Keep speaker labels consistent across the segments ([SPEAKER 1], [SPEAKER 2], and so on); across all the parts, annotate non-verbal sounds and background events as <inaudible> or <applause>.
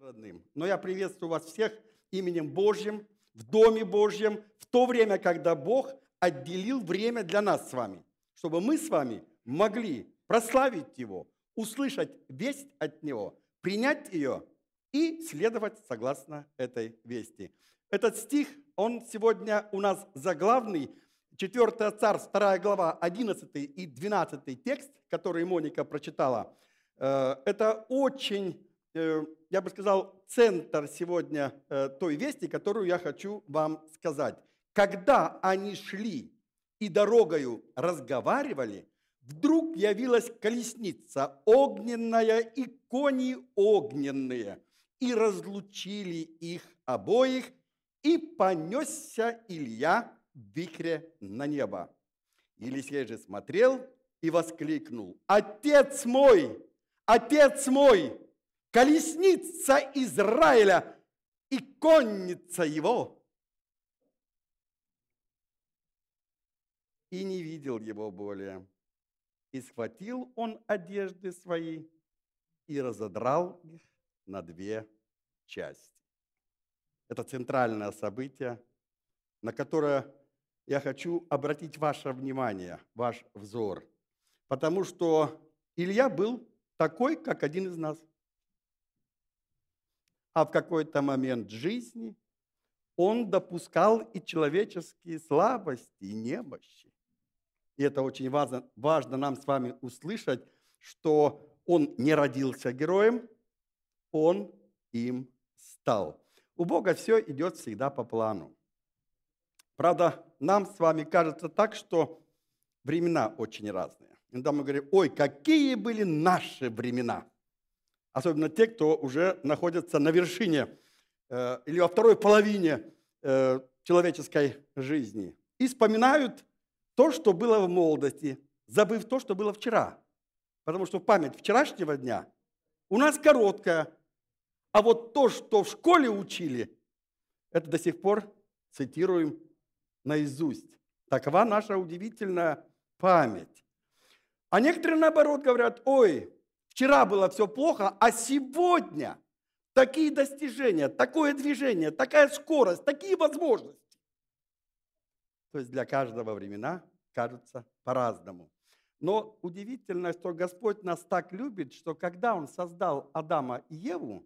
[SPEAKER 1] родным. Но я приветствую вас всех именем Божьим, в Доме Божьем, в то время, когда Бог отделил время для нас с вами, чтобы мы с вами могли прославить Его, услышать весть от Него, принять ее и следовать согласно этой вести. Этот стих, он сегодня у нас заглавный, 4 Царств, 2 глава, 11 и 12 текст, который Моника прочитала. Э, это очень я бы сказал, центр сегодня э, той вести, которую я хочу вам сказать. Когда они шли и дорогою разговаривали, вдруг явилась колесница огненная и кони огненные, и разлучили их обоих, и понесся Илья в вихре на небо. Елисей же смотрел и воскликнул, «Отец мой! Отец мой!» Колесница Израиля и конница его. И не видел его более. И схватил он одежды свои и разодрал их на две части. Это центральное событие, на которое я хочу обратить ваше внимание, ваш взор. Потому что Илья был такой, как один из нас а в какой-то момент жизни он допускал и человеческие слабости, и немощи. И это очень важно, важно нам с вами услышать, что он не родился героем, он им стал. У Бога все идет всегда по плану. Правда, нам с вами кажется так, что времена очень разные. Иногда мы говорим, ой, какие были наши времена – особенно те, кто уже находится на вершине э, или во второй половине э, человеческой жизни. И вспоминают то, что было в молодости, забыв то, что было вчера. Потому что память вчерашнего дня у нас короткая, а вот то, что в школе учили, это до сих пор цитируем наизусть. Такова наша удивительная память. А некоторые, наоборот, говорят, ой, Вчера было все плохо, а сегодня такие достижения, такое движение, такая скорость, такие возможности. То есть для каждого времена кажутся по-разному. Но удивительно, что Господь нас так любит, что когда Он создал Адама и Еву,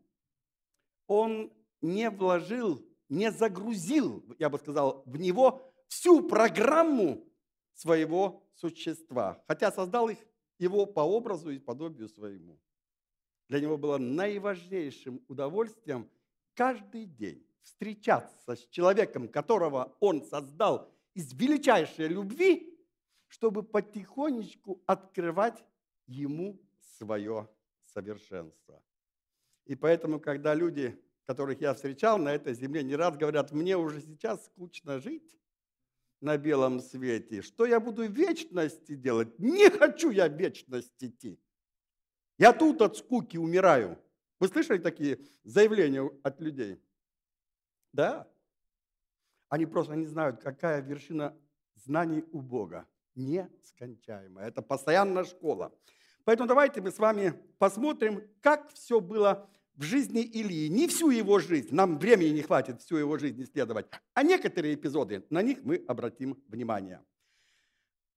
[SPEAKER 1] Он не вложил, не загрузил, я бы сказал, в него всю программу своего существа. Хотя создал их его по образу и подобию своему. Для него было наиважнейшим удовольствием каждый день встречаться с человеком, которого он создал из величайшей любви, чтобы потихонечку открывать ему свое совершенство. И поэтому, когда люди, которых я встречал на этой земле, не раз говорят, мне уже сейчас скучно жить, на белом свете. Что я буду вечности делать? Не хочу я в вечность идти. Я тут от скуки умираю. Вы слышали такие заявления от людей? Да. Они просто не знают, какая вершина знаний у Бога. Нескончаемая. Это постоянная школа. Поэтому давайте мы с вами посмотрим, как все было в жизни Илии, не всю его жизнь, нам времени не хватит всю его жизнь исследовать, а некоторые эпизоды, на них мы обратим внимание.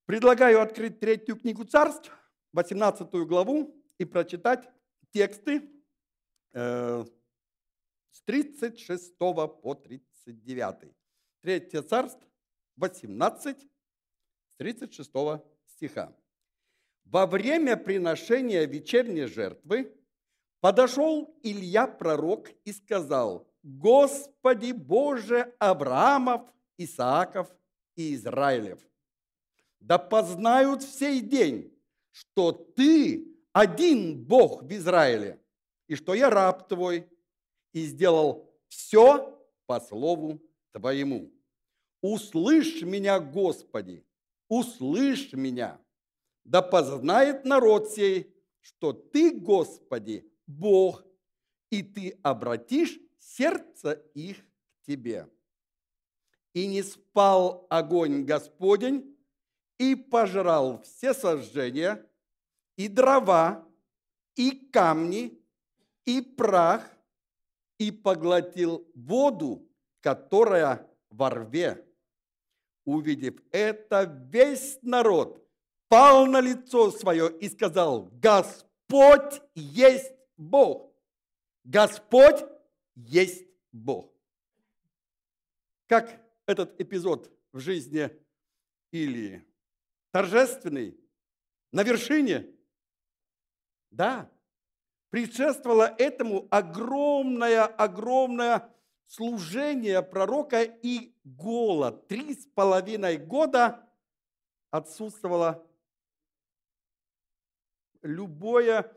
[SPEAKER 1] Предлагаю открыть третью книгу царств, 18 главу, и прочитать тексты э, с 36 по 39. Третье царство, 18, с 36 стиха. Во время приношения вечерней жертвы Подошел Илья пророк и сказал, Господи Боже Авраамов, Исааков и Израилев, да познают в сей день, что Ты один Бог в Израиле, и что я раб Твой, и сделал все по слову Твоему. Услышь меня, Господи, услышь меня, да познает народ сей, что Ты, Господи, Бог, и ты обратишь сердце их к тебе. И не спал огонь Господень, и пожрал все сожжения, и дрова, и камни, и прах, и поглотил воду, которая во рве. Увидев это, весь народ пал на лицо свое и сказал, Господь есть Бог. Господь есть Бог. Как этот эпизод в жизни Илии? Торжественный, на вершине? Да. Предшествовало этому огромное, огромное служение пророка и голод. Три с половиной года отсутствовало любое,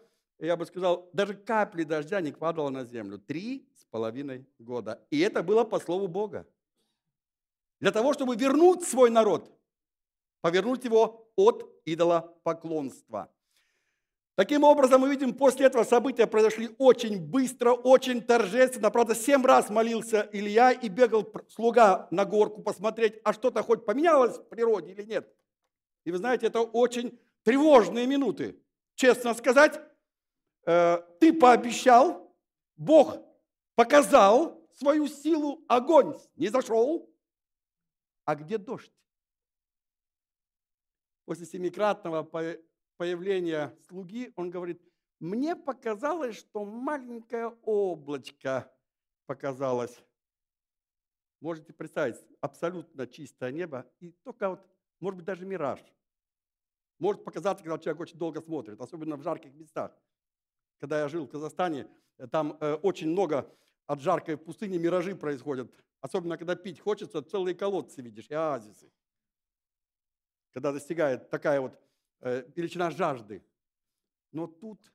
[SPEAKER 1] я бы сказал, даже капли дождя не падало на землю. Три с половиной года. И это было по слову Бога. Для того, чтобы вернуть свой народ, повернуть его от идола поклонства. Таким образом, мы видим, после этого события произошли очень быстро, очень торжественно. Правда, семь раз молился Илья и бегал слуга на горку посмотреть, а что-то хоть поменялось в природе или нет. И вы знаете, это очень тревожные минуты. Честно сказать, ты пообещал, Бог показал свою силу, огонь не зашел. А где дождь? После семикратного появления слуги, он говорит, мне показалось, что маленькое облачко показалось. Можете представить, абсолютно чистое небо, и только вот, может быть, даже мираж. Может показаться, когда человек очень долго смотрит, особенно в жарких местах. Когда я жил в Казахстане, там э, очень много от жаркой пустыни миражи происходят. Особенно, когда пить хочется, целые колодцы видишь и оазисы. Когда достигает такая вот Э, величина жажды. Но тут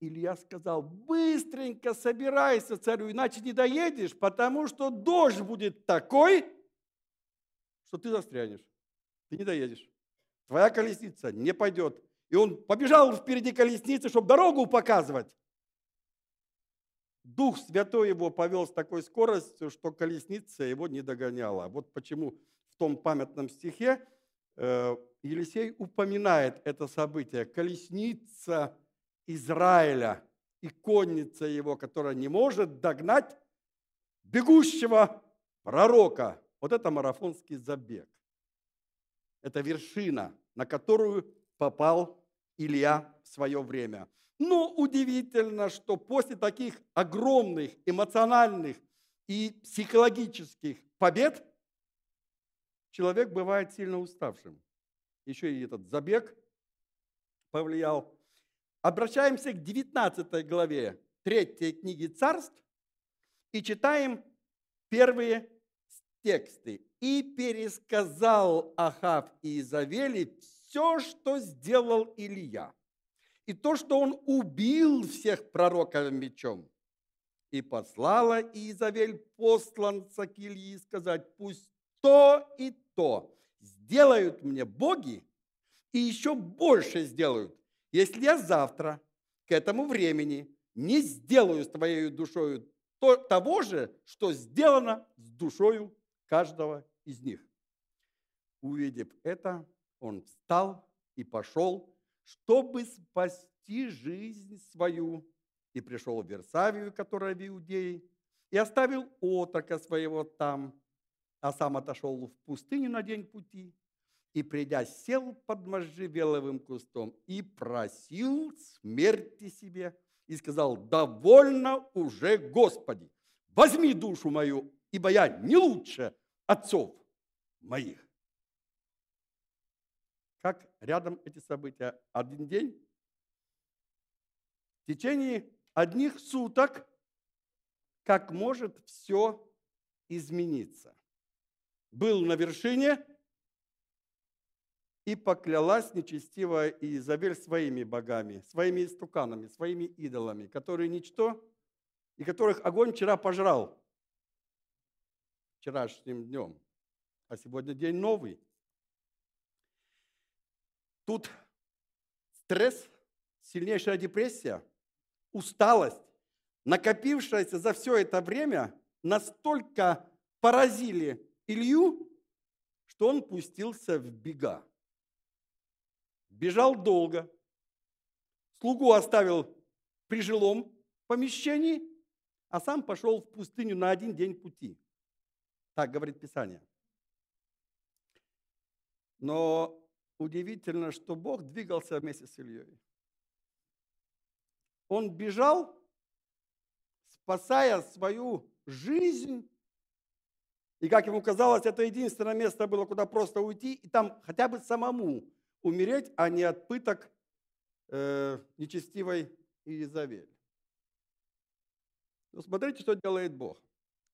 [SPEAKER 1] Илья сказал, быстренько собирайся, царю, иначе не доедешь, потому что дождь будет такой, что ты застрянешь. Ты не доедешь. Твоя колесница не пойдет. И он побежал впереди колесницы, чтобы дорогу показывать. Дух Святой его повел с такой скоростью, что колесница его не догоняла. Вот почему в том памятном стихе э, Елисей упоминает это событие. Колесница Израиля и конница его, которая не может догнать бегущего пророка. Вот это марафонский забег. Это вершина, на которую попал Илья в свое время. Но удивительно, что после таких огромных эмоциональных и психологических побед человек бывает сильно уставшим еще и этот забег повлиял. Обращаемся к 19 главе 3 книги царств и читаем первые тексты. «И пересказал Ахав и Изавели все, что сделал Илья, и то, что он убил всех пророков мечом. И послала Изавель посланца к Ильи сказать, пусть то и то сделают мне боги, и еще больше сделают, если я завтра к этому времени не сделаю с твоей душою то, того же, что сделано с душою каждого из них. Увидев это, он встал и пошел, чтобы спасти жизнь свою, и пришел в Версавию, которая в Иудее, и оставил отрока своего там, а сам отошел в пустыню на день пути, и, придя, сел под можжевеловым кустом и просил смерти себе, и сказал, довольно уже, Господи, возьми душу мою, ибо я не лучше отцов моих. Как рядом эти события? Один день, в течение одних суток, как может все измениться был на вершине и поклялась нечестивая Изабель своими богами, своими истуканами, своими идолами, которые ничто, и которых огонь вчера пожрал вчерашним днем, а сегодня день новый. Тут стресс, сильнейшая депрессия, усталость, накопившаяся за все это время, настолько поразили Илью, что он пустился в бега. Бежал долго. Слугу оставил при жилом помещении а сам пошел в пустыню на один день пути. Так говорит Писание. Но удивительно, что Бог двигался вместе с Ильей. Он бежал, спасая свою жизнь. И, как ему казалось, это единственное место было, куда просто уйти, и там хотя бы самому умереть, а не от пыток э, нечестивой Иезавель. Ну, смотрите, что делает Бог.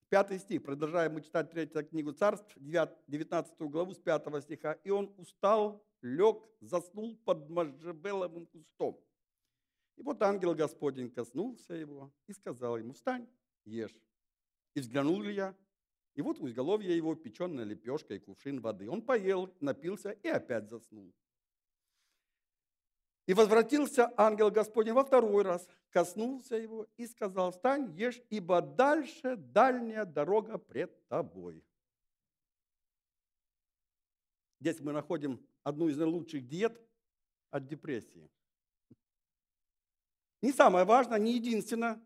[SPEAKER 1] Пятый стих, продолжаем мы читать третью книгу царств, 19 главу с 5 стиха. «И он устал, лег, заснул под можжебеловым кустом. И вот ангел Господень коснулся его и сказал ему, встань, ешь. И взглянул я, и вот у изголовья его печеная лепешка и кувшин воды. Он поел, напился и опять заснул. И возвратился ангел Господень во второй раз, коснулся его и сказал, встань, ешь, ибо дальше дальняя дорога пред тобой. Здесь мы находим одну из наилучших диет от депрессии. Не самое важное, не единственное,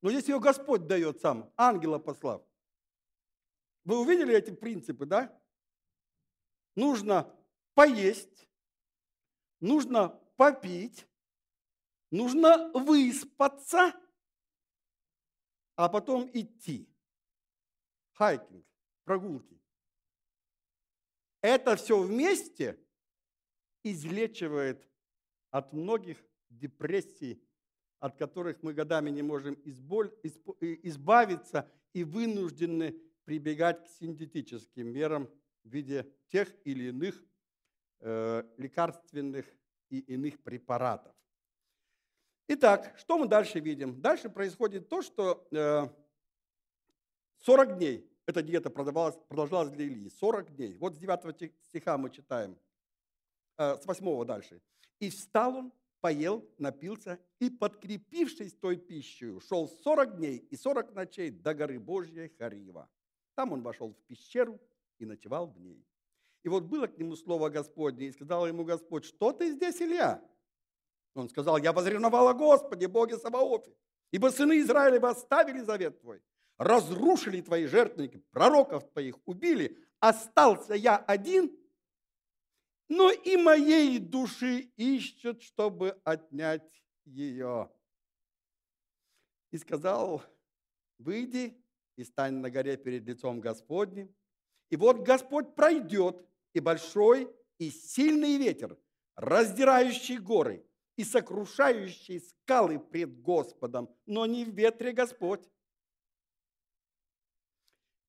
[SPEAKER 1] но здесь ее Господь дает сам, ангела послав. Вы увидели эти принципы, да? Нужно поесть, нужно попить, нужно выспаться, а потом идти. Хайкинг, прогулки. Это все вместе излечивает от многих депрессий, от которых мы годами не можем избавиться и вынуждены прибегать к синтетическим мерам в виде тех или иных Э, лекарственных и иных препаратов. Итак, что мы дальше видим? Дальше происходит то, что 40 э, дней эта диета продолжалась для Ильи. 40 дней. Вот с 9 стиха мы читаем, э, с 8 дальше. «И встал он, поел, напился, и, подкрепившись той пищей, шел 40 дней и 40 ночей до горы Божьей Харива. Там он вошел в пещеру и ночевал в ней. И вот было к нему слово Господне, и сказал ему Господь, что ты здесь, Илья? Он сказал, я возревновал о Господе, Боге Саваофе, ибо сыны Израилева оставили завет твой, разрушили твои жертвенники, пророков твоих убили, остался я один, но и моей души ищут, чтобы отнять ее. И сказал, выйди и стань на горе перед лицом Господним, и вот Господь пройдет и большой, и сильный ветер, раздирающий горы и сокрушающий скалы пред Господом, но не в ветре Господь.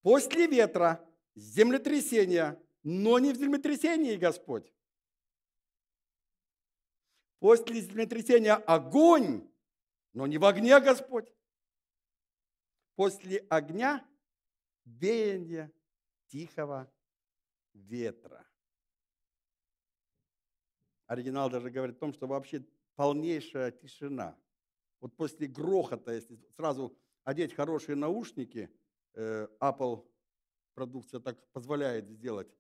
[SPEAKER 1] После ветра землетрясение, но не в землетрясении Господь. После землетрясения огонь, но не в огне Господь. После огня веяние тихого ветра. Оригинал даже говорит о том, что вообще полнейшая тишина. Вот после грохота, если сразу одеть хорошие наушники, Apple продукция так позволяет сделать,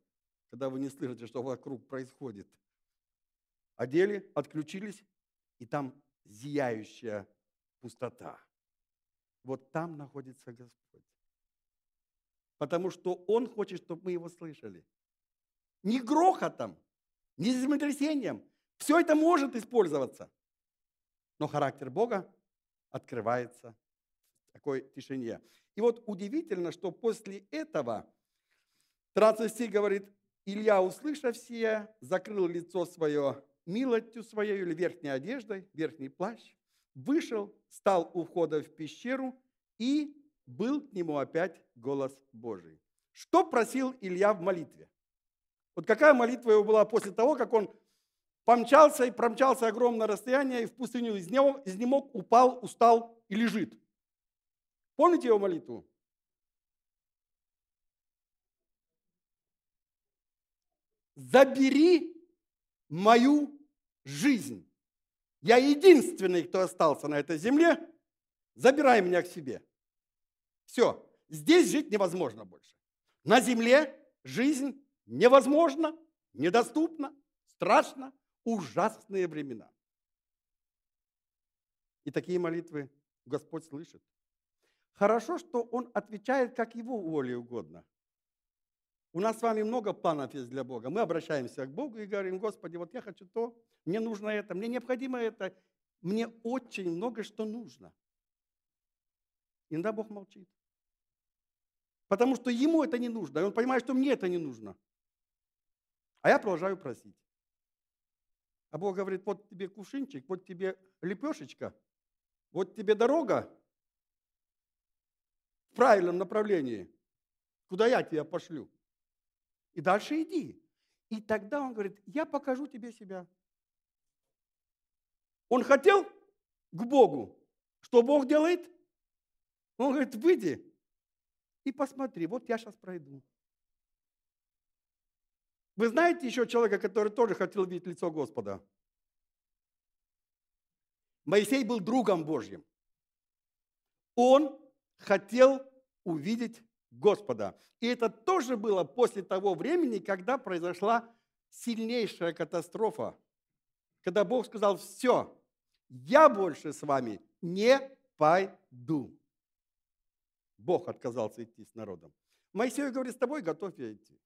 [SPEAKER 1] когда вы не слышите, что вокруг происходит. Одели, отключились, и там зияющая пустота. Вот там находится Господь. Потому что Он хочет, чтобы мы Его слышали ни грохотом, ни землетрясением. Все это может использоваться. Но характер Бога открывается в такой тишине. И вот удивительно, что после этого 13 стих говорит, Илья, услышав все, закрыл лицо свое милостью своей или верхней одеждой, верхний плащ, вышел, стал у входа в пещеру, и был к нему опять голос Божий. Что просил Илья в молитве? Вот какая молитва его была после того, как он помчался и промчался огромное расстояние и в пустыню изнемог, изнемог упал, устал и лежит. Помните его молитву? Забери мою жизнь. Я единственный, кто остался на этой земле. Забирай меня к себе. Все, здесь жить невозможно больше. На земле жизнь невозможно, недоступно, страшно, ужасные времена. И такие молитвы Господь слышит. Хорошо, что он отвечает, как его воле угодно. У нас с вами много планов есть для Бога. Мы обращаемся к Богу и говорим, Господи, вот я хочу то, мне нужно это, мне необходимо это, мне очень много что нужно. Иногда Бог молчит. Потому что ему это не нужно, и он понимает, что мне это не нужно. А я продолжаю просить. А Бог говорит, вот тебе кувшинчик, вот тебе лепешечка, вот тебе дорога в правильном направлении, куда я тебя пошлю. И дальше иди. И тогда он говорит, я покажу тебе себя. Он хотел к Богу. Что Бог делает? Он говорит, выйди и посмотри, вот я сейчас пройду. Вы знаете еще человека, который тоже хотел видеть лицо Господа? Моисей был другом Божьим. Он хотел увидеть Господа. И это тоже было после того времени, когда произошла сильнейшая катастрофа. Когда Бог сказал, все, я больше с вами не пойду. Бог отказался идти с народом. Моисей говорит, с тобой готов я идти.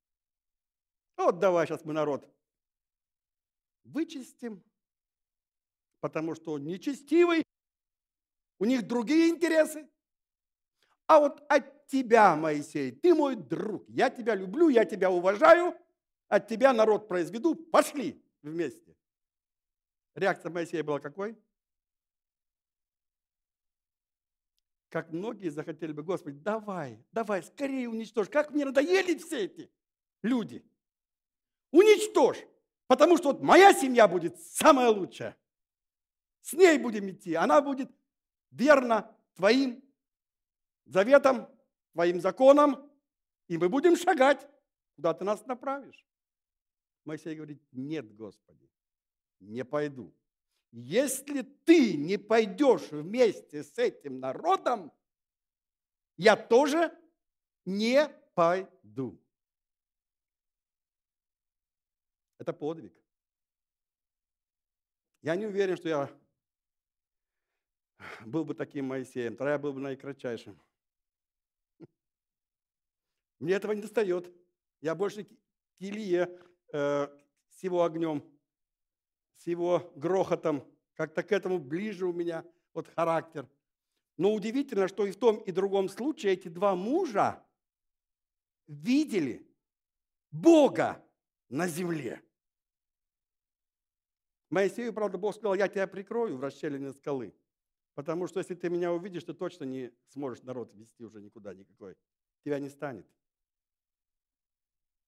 [SPEAKER 1] Вот давай сейчас мы народ вычистим, потому что он нечестивый, у них другие интересы. А вот от тебя, Моисей, ты мой друг, я тебя люблю, я тебя уважаю, от тебя народ произведу, пошли вместе. Реакция Моисея была какой? Как многие захотели бы, Господи, давай, давай, скорее уничтожь. Как мне надоели все эти люди уничтожь, потому что вот моя семья будет самая лучшая. С ней будем идти, она будет верна твоим заветам, твоим законам, и мы будем шагать, куда ты нас направишь. Моисей говорит, нет, Господи, не пойду. Если ты не пойдешь вместе с этим народом, я тоже не пойду. Это подвиг. Я не уверен, что я был бы таким Моисеем, тогда я был бы наикратчайшим. Мне этого не достает. Я больше к Илие э, с его огнем, с его грохотом, как-то к этому ближе у меня вот характер. Но удивительно, что и в том, и в другом случае эти два мужа видели Бога на земле. Моисею, правда, Бог сказал, я тебя прикрою в расщелине скалы, потому что если ты меня увидишь, ты точно не сможешь народ вести уже никуда никакой. Тебя не станет.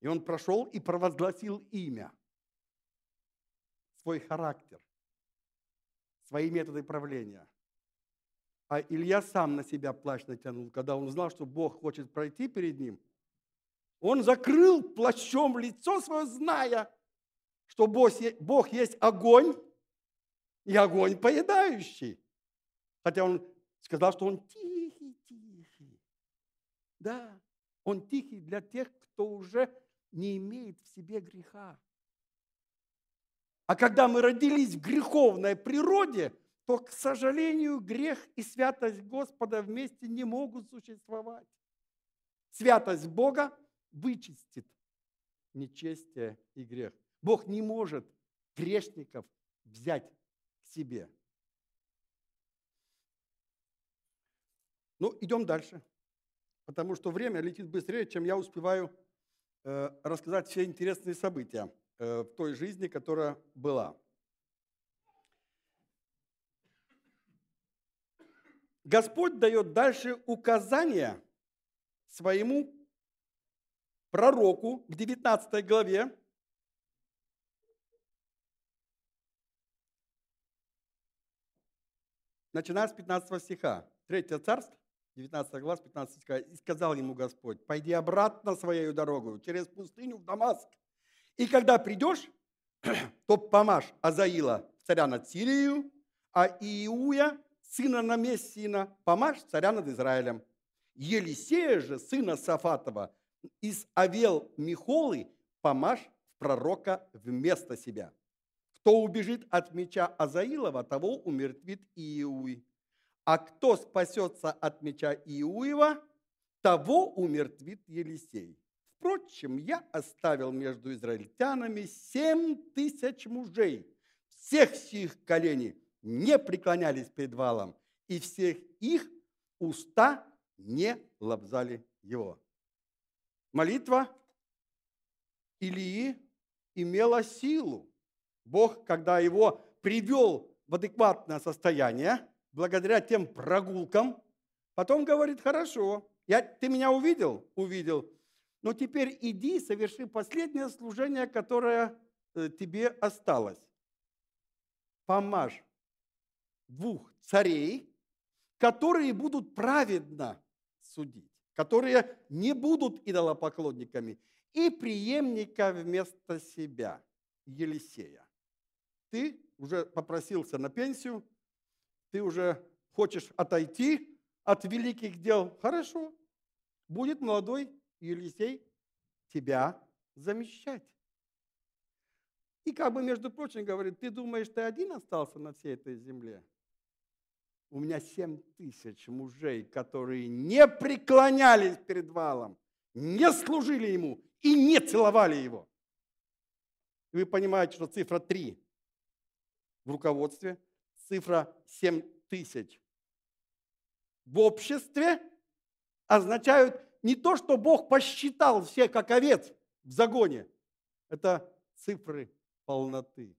[SPEAKER 1] И он прошел и провозгласил имя, свой характер, свои методы правления. А Илья сам на себя плащ натянул, когда он узнал, что Бог хочет пройти перед ним. Он закрыл плащом лицо свое, зная, что Бог есть огонь и огонь поедающий. Хотя он сказал, что он тихий, тихий. Да, он тихий для тех, кто уже не имеет в себе греха. А когда мы родились в греховной природе, то, к сожалению, грех и святость Господа вместе не могут существовать. Святость Бога вычистит нечестие и грех. Бог не может грешников взять к себе. Ну, идем дальше, потому что время летит быстрее, чем я успеваю рассказать все интересные события э, в той жизни, которая была. Господь дает дальше указания своему пророку в 19 главе, начиная с 15 стиха. Третье царство, 19 глава, 15 стиха. «И сказал ему Господь, пойди обратно своей дорогой через пустыню в Дамаск. И когда придешь, <clears throat> то помажь Азаила царя над Сирией, а Иуя, сына Намессина, помажь царя над Израилем. Елисея же, сына Сафатова, из Авел Михолы, помажь пророка вместо себя. Кто убежит от меча Азаилова, того умертвит Иуи. А кто спасется от меча Иуева, того умертвит Елисей. Впрочем, я оставил между израильтянами семь тысяч мужей. Всех сих коленей не преклонялись перед валом, и всех их уста не лобзали его. Молитва Илии имела силу. Бог, когда его привел в адекватное состояние, благодаря тем прогулкам, потом говорит, хорошо, я, ты меня увидел? Увидел. Но теперь иди, соверши последнее служение, которое э, тебе осталось. Помажь двух царей, которые будут праведно судить, которые не будут идолопоклонниками, и преемника вместо себя, Елисея. Ты уже попросился на пенсию, ты уже хочешь отойти от великих дел. Хорошо, будет молодой Елисей тебя замещать. И как бы, между прочим, говорит, ты думаешь, ты один остался на всей этой земле? У меня семь тысяч мужей, которые не преклонялись перед валом, не служили ему и не целовали его. Вы понимаете, что цифра 3 в руководстве, цифра 7 тысяч в обществе означают не то, что Бог посчитал всех как овец в загоне. Это цифры полноты.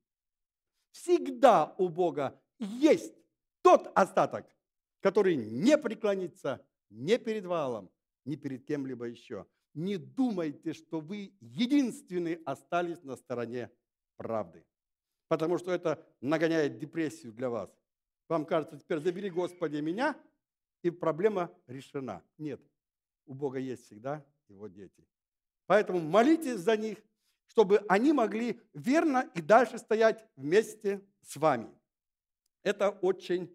[SPEAKER 1] Всегда у Бога есть тот остаток, который не преклонится ни перед валом, ни перед кем-либо еще. Не думайте, что вы единственные остались на стороне правды потому что это нагоняет депрессию для вас. Вам кажется, теперь забери, Господи, меня, и проблема решена. Нет, у Бога есть всегда его дети. Поэтому молитесь за них, чтобы они могли верно и дальше стоять вместе с вами. Это очень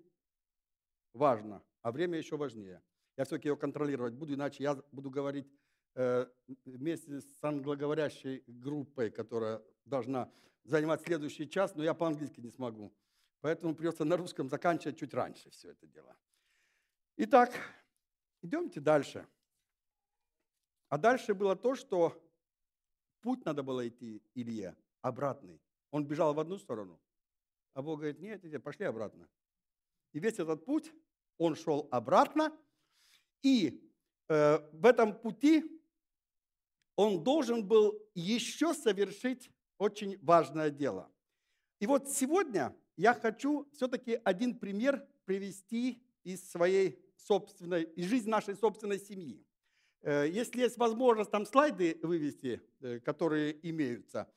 [SPEAKER 1] важно, а время еще важнее. Я все-таки ее контролировать буду, иначе я буду говорить э, вместе с англоговорящей группой, которая должна занимать следующий час, но я по-английски не смогу. Поэтому придется на русском заканчивать чуть раньше все это дело. Итак, идемте дальше. А дальше было то, что путь надо было идти Илье обратный. Он бежал в одну сторону, а Бог говорит, нет, нет, пошли обратно. И весь этот путь, он шел обратно, и э, в этом пути он должен был еще совершить очень важное дело. И вот сегодня я хочу все-таки один пример привести из своей собственной, из жизни нашей собственной семьи. Э, если есть возможность там слайды вывести, э, которые имеются,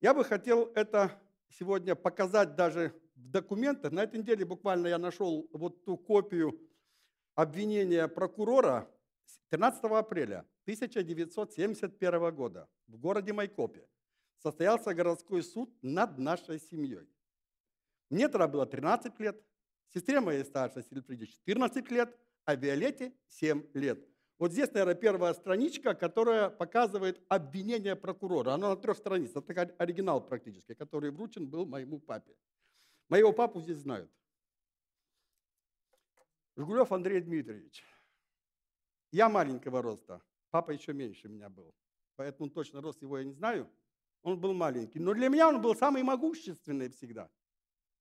[SPEAKER 1] я бы хотел это сегодня показать даже в документах. На этой неделе буквально я нашел вот ту копию обвинения прокурора 13 апреля 1971 года в городе Майкопе состоялся городской суд над нашей семьей. Мне тогда было 13 лет, сестре моей старшей Сильфриде 14 лет, а Виолетте 7 лет. Вот здесь, наверное, первая страничка, которая показывает обвинение прокурора. Оно на трех страницах. Это оригинал практически, который вручен был моему папе. Моего папу здесь знают. Жгулев Андрей Дмитриевич. Я маленького роста, папа еще меньше меня был. Поэтому точно рост его я не знаю он был маленький. Но для меня он был самый могущественный всегда.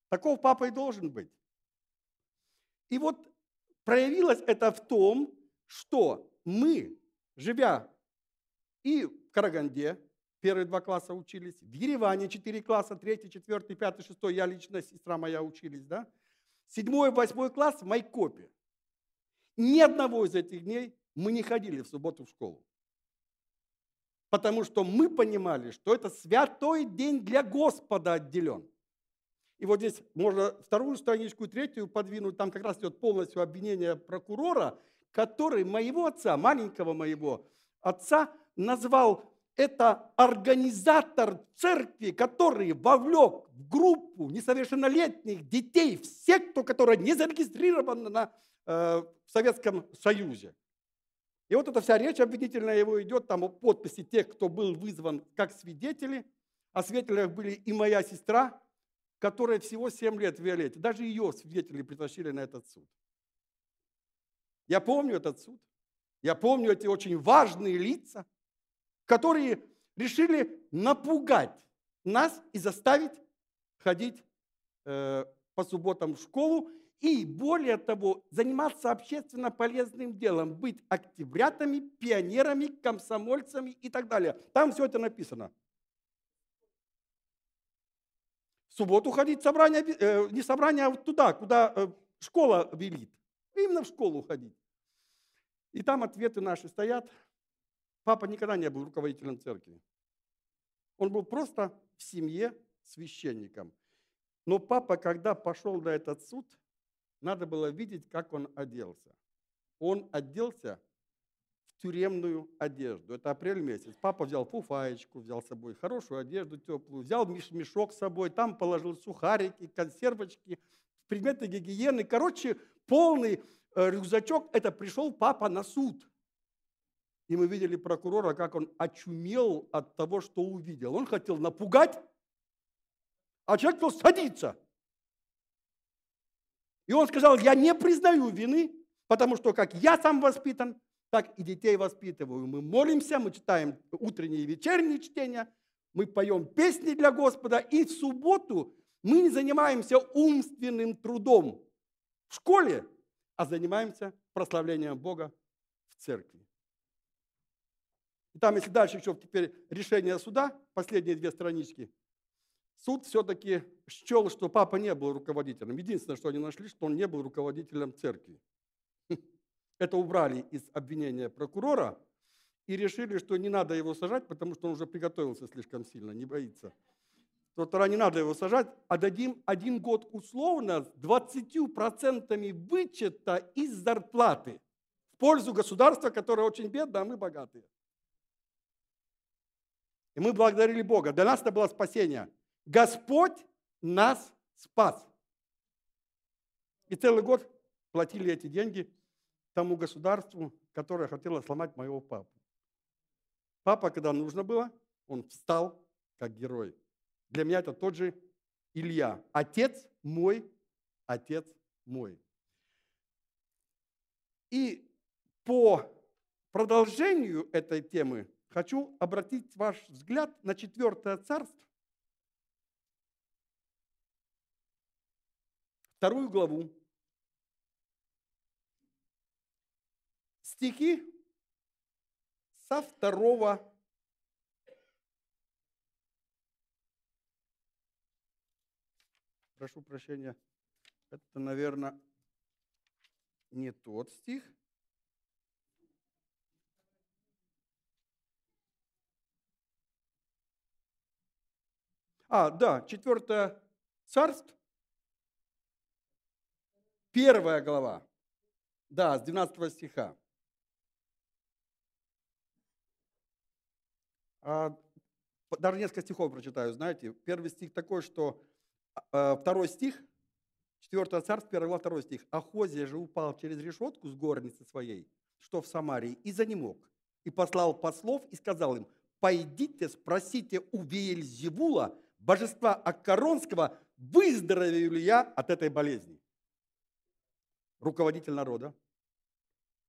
[SPEAKER 1] Таков папа и должен быть. И вот проявилось это в том, что мы, живя и в Караганде, первые два класса учились, в Ереване четыре класса, третий, четвертый, пятый, шестой, я лично, сестра моя учились, да? Седьмой, восьмой класс в Майкопе. Ни одного из этих дней мы не ходили в субботу в школу потому что мы понимали, что это святой день для Господа отделен. И вот здесь можно вторую страничку третью подвинуть, там как раз идет полностью обвинение прокурора, который моего отца, маленького моего отца, назвал это организатор церкви, который вовлек в группу несовершеннолетних детей в секту, которая не зарегистрирована на, э, в Советском Союзе. И вот эта вся речь обвинительная его идет, там подписи тех, кто был вызван как свидетели. А свидетелях были и моя сестра, которая всего 7 лет в Виолетте. Даже ее свидетели притащили на этот суд. Я помню этот суд. Я помню эти очень важные лица, которые решили напугать нас и заставить ходить э, по субботам в школу и, более того, заниматься общественно полезным делом, быть октябрятами, пионерами, комсомольцами и так далее. Там все это написано. В субботу ходить собрание, э, не собрание, а туда, куда э, школа велит. Именно в школу ходить. И там ответы наши стоят. Папа никогда не был руководителем церкви. Он был просто в семье священником. Но папа, когда пошел на этот суд, надо было видеть, как он оделся. Он оделся в тюремную одежду. Это апрель месяц. Папа взял фуфаечку, взял с собой хорошую одежду теплую, взял мешок с собой, там положил сухарики, консервочки, предметы гигиены. Короче, полный э, рюкзачок. Это пришел папа на суд. И мы видели прокурора, как он очумел от того, что увидел. Он хотел напугать, а человек хотел садиться. И он сказал, я не признаю вины, потому что как я сам воспитан, так и детей воспитываю. Мы молимся, мы читаем утренние и вечерние чтения, мы поем песни для Господа, и в субботу мы не занимаемся умственным трудом в школе, а занимаемся прославлением Бога в церкви. И там, если дальше еще теперь решение суда, последние две странички – Суд все-таки счел, что папа не был руководителем. Единственное, что они нашли, что он не был руководителем церкви. <laughs> Это убрали из обвинения прокурора и решили, что не надо его сажать, потому что он уже приготовился слишком сильно, не боится. То тогда не надо его сажать, а дадим один год условно с 20% вычета из зарплаты в пользу государства, которое очень бедно, а мы богатые. И мы благодарили Бога. Для нас это было спасение – Господь нас спас. И целый год платили эти деньги тому государству, которое хотело сломать моего папу. Папа, когда нужно было, он встал как герой. Для меня это тот же Илья. Отец мой, отец мой. И по продолжению этой темы хочу обратить ваш взгляд на четвертое царство, вторую главу, стихи со второго прошу прощения, это, наверное, не тот стих. А, да, четвертое царство, Первая глава. Да, с 12 стиха. А, даже несколько стихов прочитаю, знаете. Первый стих такой, что а, второй стих, 4 царств, 1 глава, 2 стих. Ахозия же упал через решетку с горницы своей, что в Самарии, и занемог. И послал послов и сказал им, пойдите, спросите у Веельзевула, божества Аккаронского, выздоровею ли я от этой болезни руководитель народа,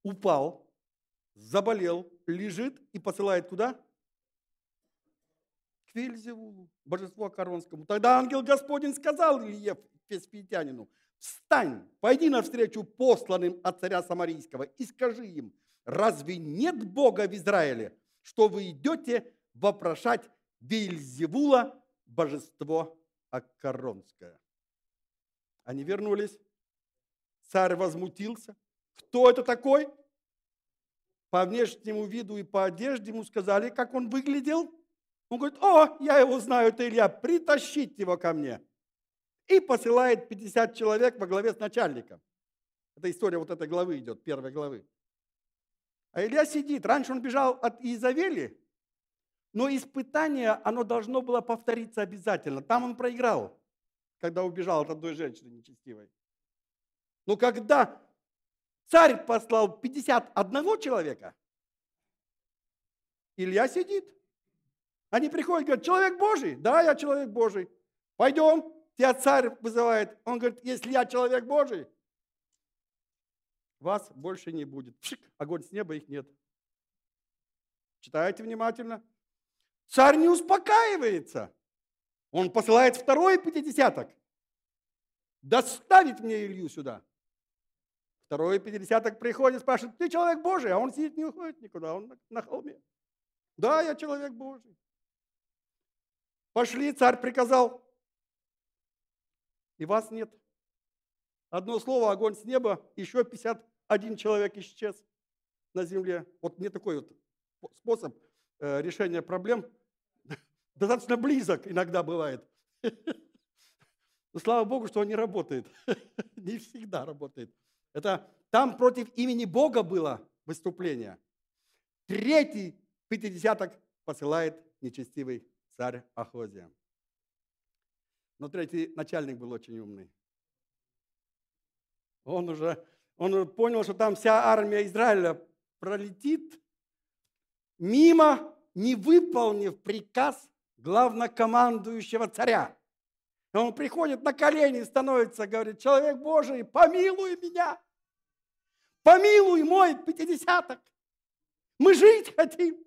[SPEAKER 1] упал, заболел, лежит и посылает куда? К Вельзевулу, божеству Акаронскому. Тогда ангел Господень сказал Илье Феспитянину, встань, пойди навстречу посланным от царя Самарийского и скажи им, разве нет Бога в Израиле, что вы идете вопрошать Вельзевула, божество Акаронское? Они вернулись Царь возмутился. Кто это такой? По внешнему виду и по одежде ему сказали, как он выглядел. Он говорит, о, я его знаю, это Илья, притащите его ко мне. И посылает 50 человек во главе с начальником. Это история вот этой главы идет, первой главы. А Илья сидит. Раньше он бежал от Изавели, но испытание, оно должно было повториться обязательно. Там он проиграл, когда убежал от одной женщины нечестивой. Но когда царь послал 51 человека, Илья сидит. Они приходят, говорят, человек Божий? Да, я человек Божий. Пойдем, тебя царь вызывает. Он говорит, если я человек Божий, вас больше не будет. Пшик, огонь с неба, их нет. Читайте внимательно. Царь не успокаивается. Он посылает второй пятидесяток. Доставить мне Илью сюда. Второй пятидесяток приходит, спрашивает, ты человек Божий, а он сидит, не уходит никуда, он на холме. Да, я человек Божий. Пошли, царь приказал. И вас нет. Одно слово, огонь с неба, еще 51 человек исчез на земле. Вот мне такой вот способ э, решения проблем <laughs> достаточно близок иногда бывает. <laughs> Но слава Богу, что он не работает. <laughs> Не всегда работает. Это там против имени Бога было выступление. Третий пятидесяток посылает нечестивый царь Ахозия. Но третий начальник был очень умный. Он уже он понял, что там вся армия Израиля пролетит мимо, не выполнив приказ главнокомандующего царя. И он приходит на колени, становится, говорит, человек Божий, помилуй меня, помилуй мой пятидесяток. Мы жить хотим.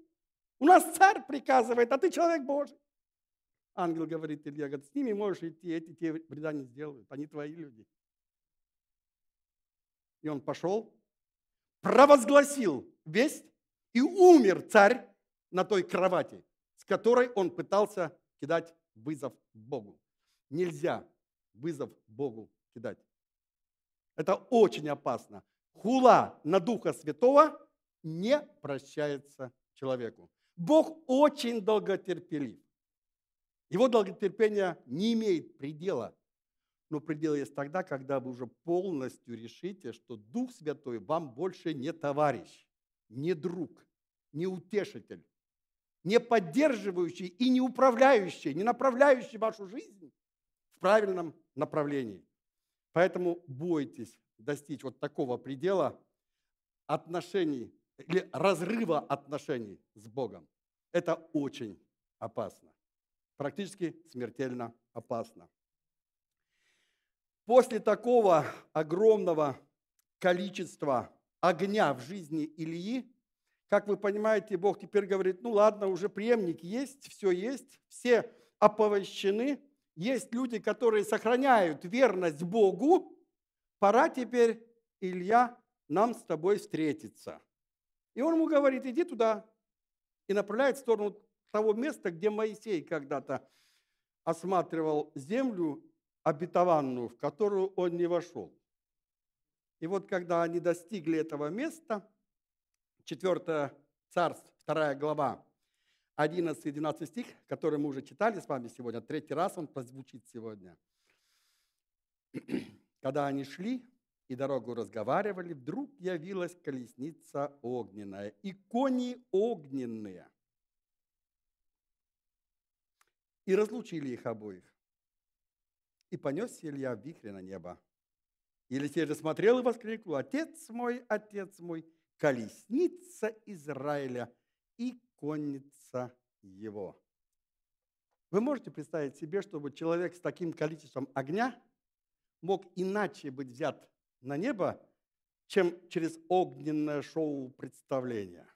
[SPEAKER 1] У нас царь приказывает, а ты человек Божий. Ангел говорит Илья, говорит, с ними можешь идти, эти тебе вреда не сделают, они твои люди. И он пошел, провозгласил весть, и умер царь на той кровати, с которой он пытался кидать вызов Богу. Нельзя вызов Богу кидать. Это очень опасно. Хула на Духа Святого не прощается человеку. Бог очень долготерпелив. Его долготерпение не имеет предела. Но предел есть тогда, когда вы уже полностью решите, что Дух Святой вам больше не товарищ, не друг, не утешитель, не поддерживающий и не управляющий, не направляющий вашу жизнь в правильном направлении. Поэтому бойтесь достичь вот такого предела отношений или разрыва отношений с Богом. Это очень опасно. Практически смертельно опасно. После такого огромного количества огня в жизни Ильи, как вы понимаете, Бог теперь говорит, ну ладно, уже преемник есть, все есть, все оповещены, есть люди, которые сохраняют верность Богу, пора теперь, Илья, нам с тобой встретиться. И он ему говорит, иди туда, и направляет в сторону того места, где Моисей когда-то осматривал землю обетованную, в которую он не вошел. И вот когда они достигли этого места, 4 Царств, 2 глава, 11-12 стих, который мы уже читали с вами сегодня, третий раз он прозвучит сегодня. Когда они шли и дорогу разговаривали, вдруг явилась колесница огненная и кони огненные. И разлучили их обоих. И понесся Илья в вихре на небо. Елисей же смотрел и воскликнул, «Отец мой, отец мой, колесница Израиля и конница его». Вы можете представить себе, чтобы человек с таким количеством огня мог иначе быть взят на небо, чем через огненное шоу представления?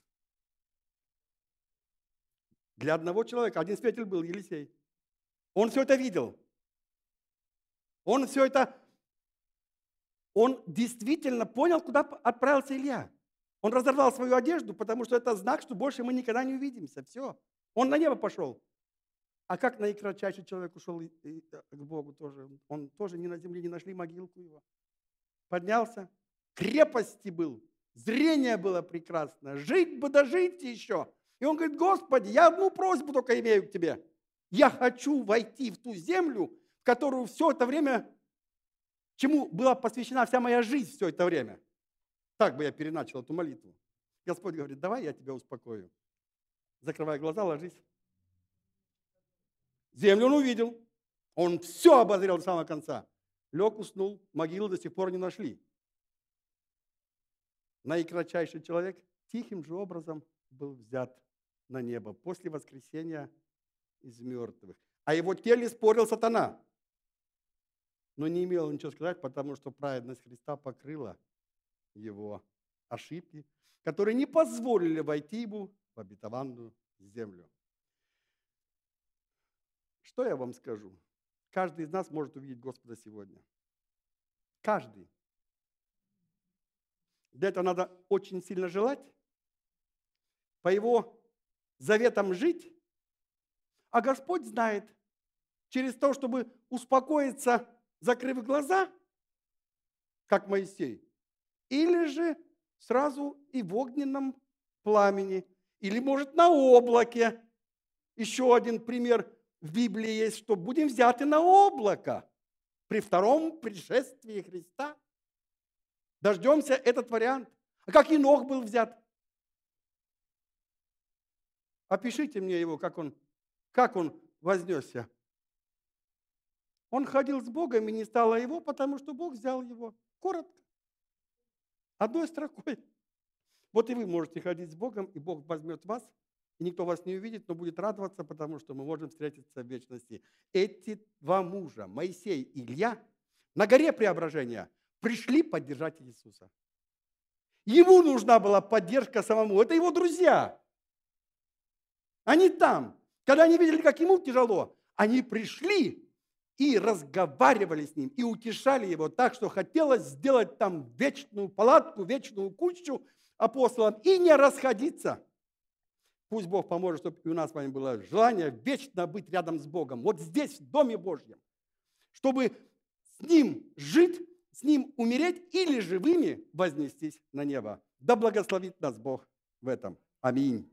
[SPEAKER 1] Для одного человека, один свидетель был Елисей. Он все это видел. Он все это, он действительно понял, куда отправился Илья. Он разорвал свою одежду, потому что это знак, что больше мы никогда не увидимся. Все. Он на небо пошел. А как наикратчайший человек ушел к Богу тоже? Он тоже ни на земле не нашли могилку его. Поднялся, крепости был, зрение было прекрасное, жить бы дожить еще. И он говорит, Господи, я одну просьбу только имею к тебе. Я хочу войти в ту землю, которую все это время, чему была посвящена вся моя жизнь все это время. Так бы я переначал эту молитву. Господь говорит, давай я тебя успокою. Закрывай глаза, ложись. Землю он увидел. Он все обозрел до самого конца. Лег, уснул, могилу до сих пор не нашли. Наикратчайший человек тихим же образом был взят на небо после воскресения из мертвых. А его теле спорил сатана но не имел ничего сказать, потому что праведность Христа покрыла его ошибки, которые не позволили войти ему в обетованную землю. Что я вам скажу? Каждый из нас может увидеть Господа сегодня. Каждый. Для этого надо очень сильно желать, по Его заветам жить, а Господь знает, через то, чтобы успокоиться, закрыв глаза, как Моисей, или же сразу и в огненном пламени, или, может, на облаке. Еще один пример в Библии есть, что будем взяты на облако при втором пришествии Христа. Дождемся этот вариант. А как Енох был взят? Опишите мне его, как он, как он вознесся. Он ходил с Богом, и не стало его, потому что Бог взял его. Коротко. Одной строкой. Вот и вы можете ходить с Богом, и Бог возьмет вас, и никто вас не увидит, но будет радоваться, потому что мы можем встретиться в вечности. Эти два мужа, Моисей и Илья, на горе преображения пришли поддержать Иисуса. Ему нужна была поддержка самому. Это его друзья. Они там. Когда они видели, как ему тяжело, они пришли и разговаривали с ним, и утешали его так, что хотелось сделать там вечную палатку, вечную кучу апостолам и не расходиться. Пусть Бог поможет, чтобы и у нас с вами было желание вечно быть рядом с Богом, вот здесь, в Доме Божьем, чтобы с Ним жить, с Ним умереть или живыми вознестись на небо. Да благословит нас Бог в этом. Аминь.